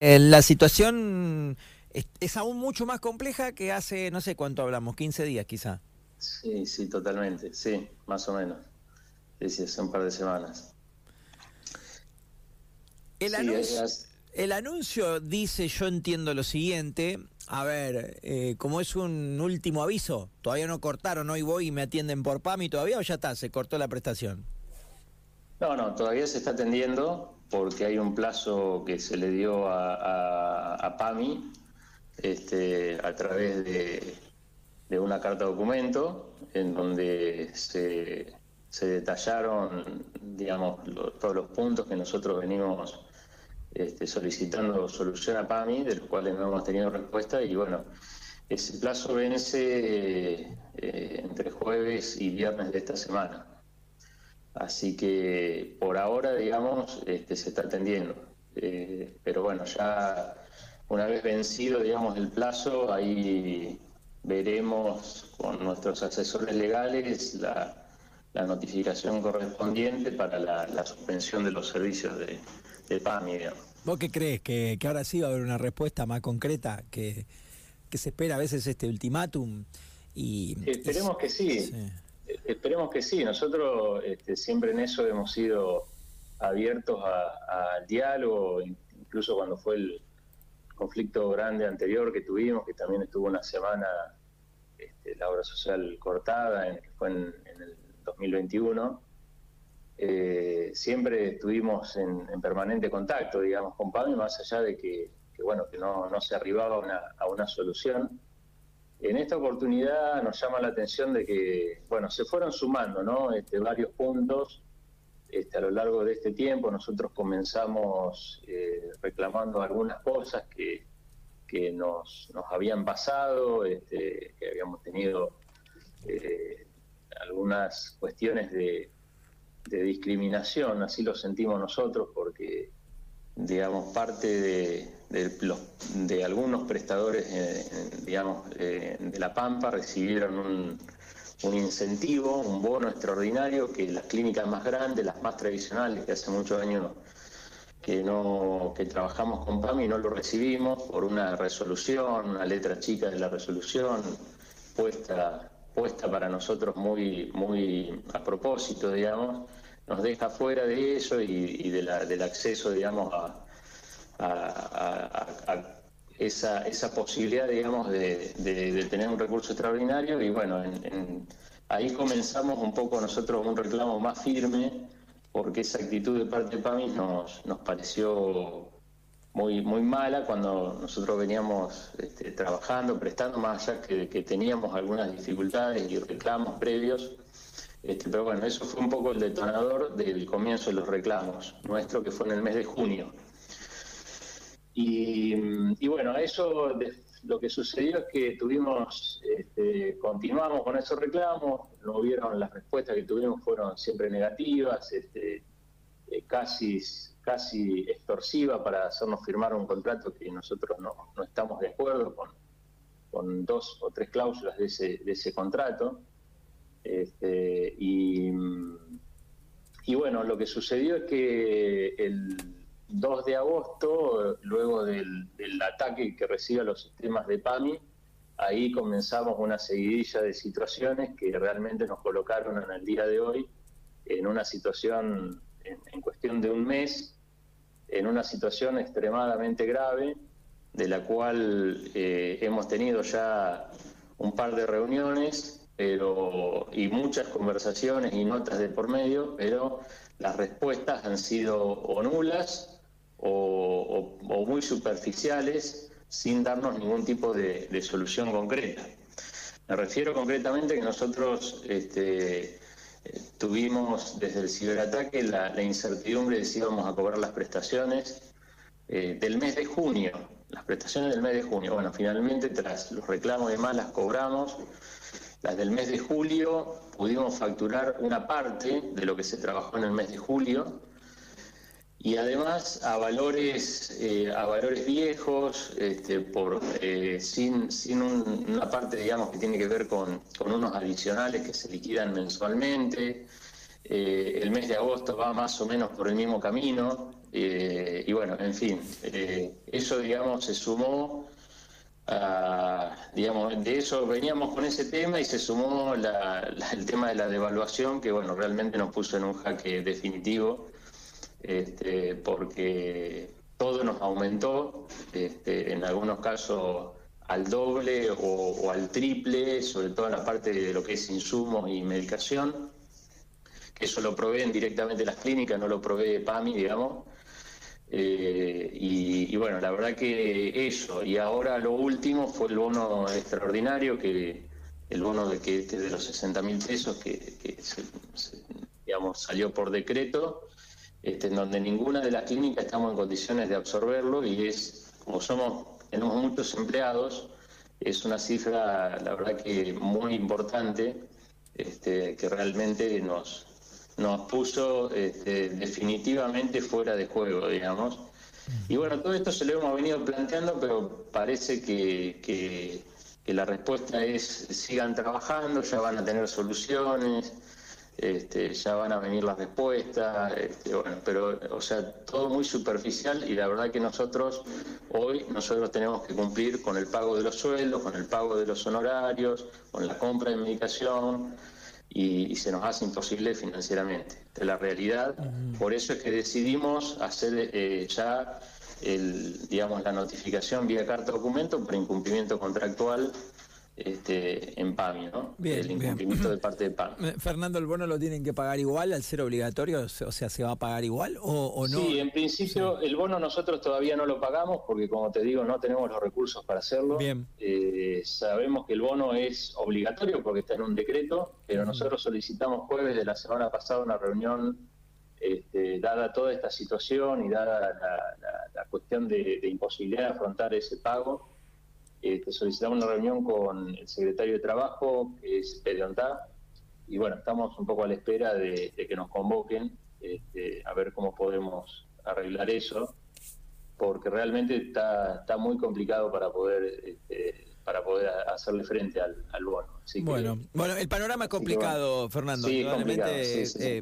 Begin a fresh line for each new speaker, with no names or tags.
Eh, la situación es, aún mucho más compleja que hace, no sé cuánto hablamos, 15 días quizá.
Sí, sí, totalmente, sí, más o menos. Sí, hace un par de semanas.
El, anuncio, el anuncio dice, yo entiendo lo siguiente, a ver, eh, como es un último aviso, todavía no cortaron, hoy voy y me atienden por PAMI todavía o ya está, se cortó la prestación.
No, no, todavía se está atendiendo porque hay un plazo que se le dio a, PAMI este, a través de, una carta documento en donde se, detallaron, digamos, todos los puntos que nosotros venimos este, solicitando solución a PAMI, de los cuales no hemos tenido respuesta y bueno, ese plazo vence eh, entre jueves y viernes de esta semana. Así que por ahora, digamos, este, se está atendiendo. Eh, pero bueno, ya una vez vencido, digamos, el plazo, ahí veremos con nuestros asesores legales la, notificación correspondiente para la, suspensión de los servicios de, de PAMI.
¿Vos qué crees? ¿Que, ahora sí va a haber una respuesta más concreta? ¿Que, se espera a veces este ultimátum?
Y, Esperemos que sí. Esperemos que sí. Nosotros este, siempre en eso hemos sido abiertos al diálogo, incluso cuando fue el conflicto grande anterior que tuvimos, que también estuvo una semana este, la obra social cortada, en, que fue en, el 2021. Eh, siempre estuvimos en, permanente contacto, digamos, con Pablo, más allá de que, bueno, que no, se arribaba a una solución. En esta oportunidad nos llama la atención de que, bueno, se fueron sumando, ¿no? Este, varios puntos este, a lo largo de este tiempo. Nosotros comenzamos eh, reclamando algunas cosas que, que nos, nos habían pasado, este, que habíamos tenido eh, algunas cuestiones de, de discriminación, así lo sentimos nosotros, porque digamos, parte de, de, algunos prestadores, eh, digamos, eh, de La Pampa recibieron un, un, incentivo, un bono extraordinario que las clínicas más grandes, las más tradicionales, que hace muchos años que no que trabajamos con PAMI no lo recibimos por una resolución, una letra chica de la resolución puesta puesta para nosotros muy muy a propósito, digamos nos deja fuera de eso y, de la, del acceso, digamos, a, esa, esa, posibilidad, digamos, de, tener un recurso extraordinario. Y bueno, ahí comenzamos un poco nosotros un reclamo más firme, porque esa actitud de parte de PAMI nos, nos pareció muy, muy mala cuando nosotros veníamos este, trabajando, prestando, más allá que, que teníamos algunas dificultades y reclamos previos este, pero bueno, eso fue un poco el detonador del comienzo de los reclamos nuestro, que fue en el mes de junio. Y, bueno, eso lo que sucedió es que tuvimos, este, continuamos con esos reclamos, no hubieron las respuestas que tuvimos fueron siempre negativas, este, eh, casi, casi extorsivas para hacernos firmar un contrato que nosotros no, no estamos de acuerdo con, con dos o tres cláusulas de ese, de ese contrato. Este, y, bueno, lo que sucedió es que el 2 de agosto, luego del, ataque que recibe los sistemas de PAMI, ahí comenzamos una seguidilla de situaciones que realmente nos colocaron en el día de hoy en una situación, en, cuestión de un mes, en una situación extremadamente grave, de la cual eh, hemos tenido ya un par de reuniones pero y muchas conversaciones y notas de por medio, pero las respuestas han sido o nulas o, muy superficiales sin darnos ningún tipo de, solución concreta. Me refiero concretamente que nosotros este, tuvimos desde el ciberataque la, incertidumbre de si íbamos a cobrar las prestaciones eh, del mes de junio, las prestaciones del mes de junio. Bueno, finalmente tras los reclamos y demás las cobramos las del mes de julio pudimos facturar una parte de lo que se trabajó en el mes de julio y además a valores eh, a valores viejos este, por eh, sin, sin una parte digamos que tiene que ver con, unos adicionales que se liquidan mensualmente. Eh, el mes de agosto va más o menos por el mismo camino. Eh, y bueno, en fin, eh, eso, digamos, se sumó a, digamos, de eso veníamos con ese tema y se sumó el tema de la devaluación, que bueno, realmente nos puso en un jaque definitivo, este, porque todo nos aumentó, este, en algunos casos al doble o, al triple, sobre todo en la parte de lo que es insumos y medicación, que eso lo proveen directamente las clínicas, no lo provee PAMI, digamos. Eh, y, bueno, la verdad que eso, y ahora lo último fue el bono extraordinario, que el bono de que este de los 60 mil pesos que, digamos, salió por decreto, este, en donde ninguna de las clínicas estamos en condiciones de absorberlo y es, como somos, tenemos muchos empleados, es una cifra, la verdad que muy importante, este, que realmente nos, nos puso este, definitivamente fuera de juego, digamos. Y bueno, todo esto se lo hemos venido planteando, pero parece que, que, la respuesta es sigan trabajando, ya van a tener soluciones, este, ya van a venir las respuestas, este, bueno, pero, o sea, todo muy superficial y la verdad que nosotros hoy, nosotros tenemos que cumplir con el pago de los sueldos, con el pago de los honorarios, con la compra de medicación, y, se nos hace imposible financieramente. De la realidad, por eso es que decidimos hacer eh, ya el, digamos, la notificación vía carta documento por incumplimiento contractual este, en PAMI, ¿no? el incumplimiento de parte de PAMI.
Fernando, ¿el bono lo tienen que pagar igual al ser obligatorio? O sea, ¿se va a pagar igual o, no?
Sí, en principio el bono nosotros todavía no lo pagamos porque, como te digo, no tenemos los recursos para hacerlo.
Bien.
Eh, sabemos que el bono es obligatorio porque está en un decreto, pero nosotros solicitamos jueves de la semana pasada una reunión este, dada toda esta situación y dada la, cuestión de, de imposibilidad de afrontar ese pago este, solicitamos una reunión con el secretario de Trabajo, que es Pediontá, y bueno, estamos un poco a la espera de, que nos convoquen, este, a ver cómo podemos arreglar eso, porque realmente está, está muy complicado para poder este, para poder hacerle frente al, bono.
bueno, bueno, el panorama es complicado, Fernando. Sí, complicado,
sí, sí. Eh,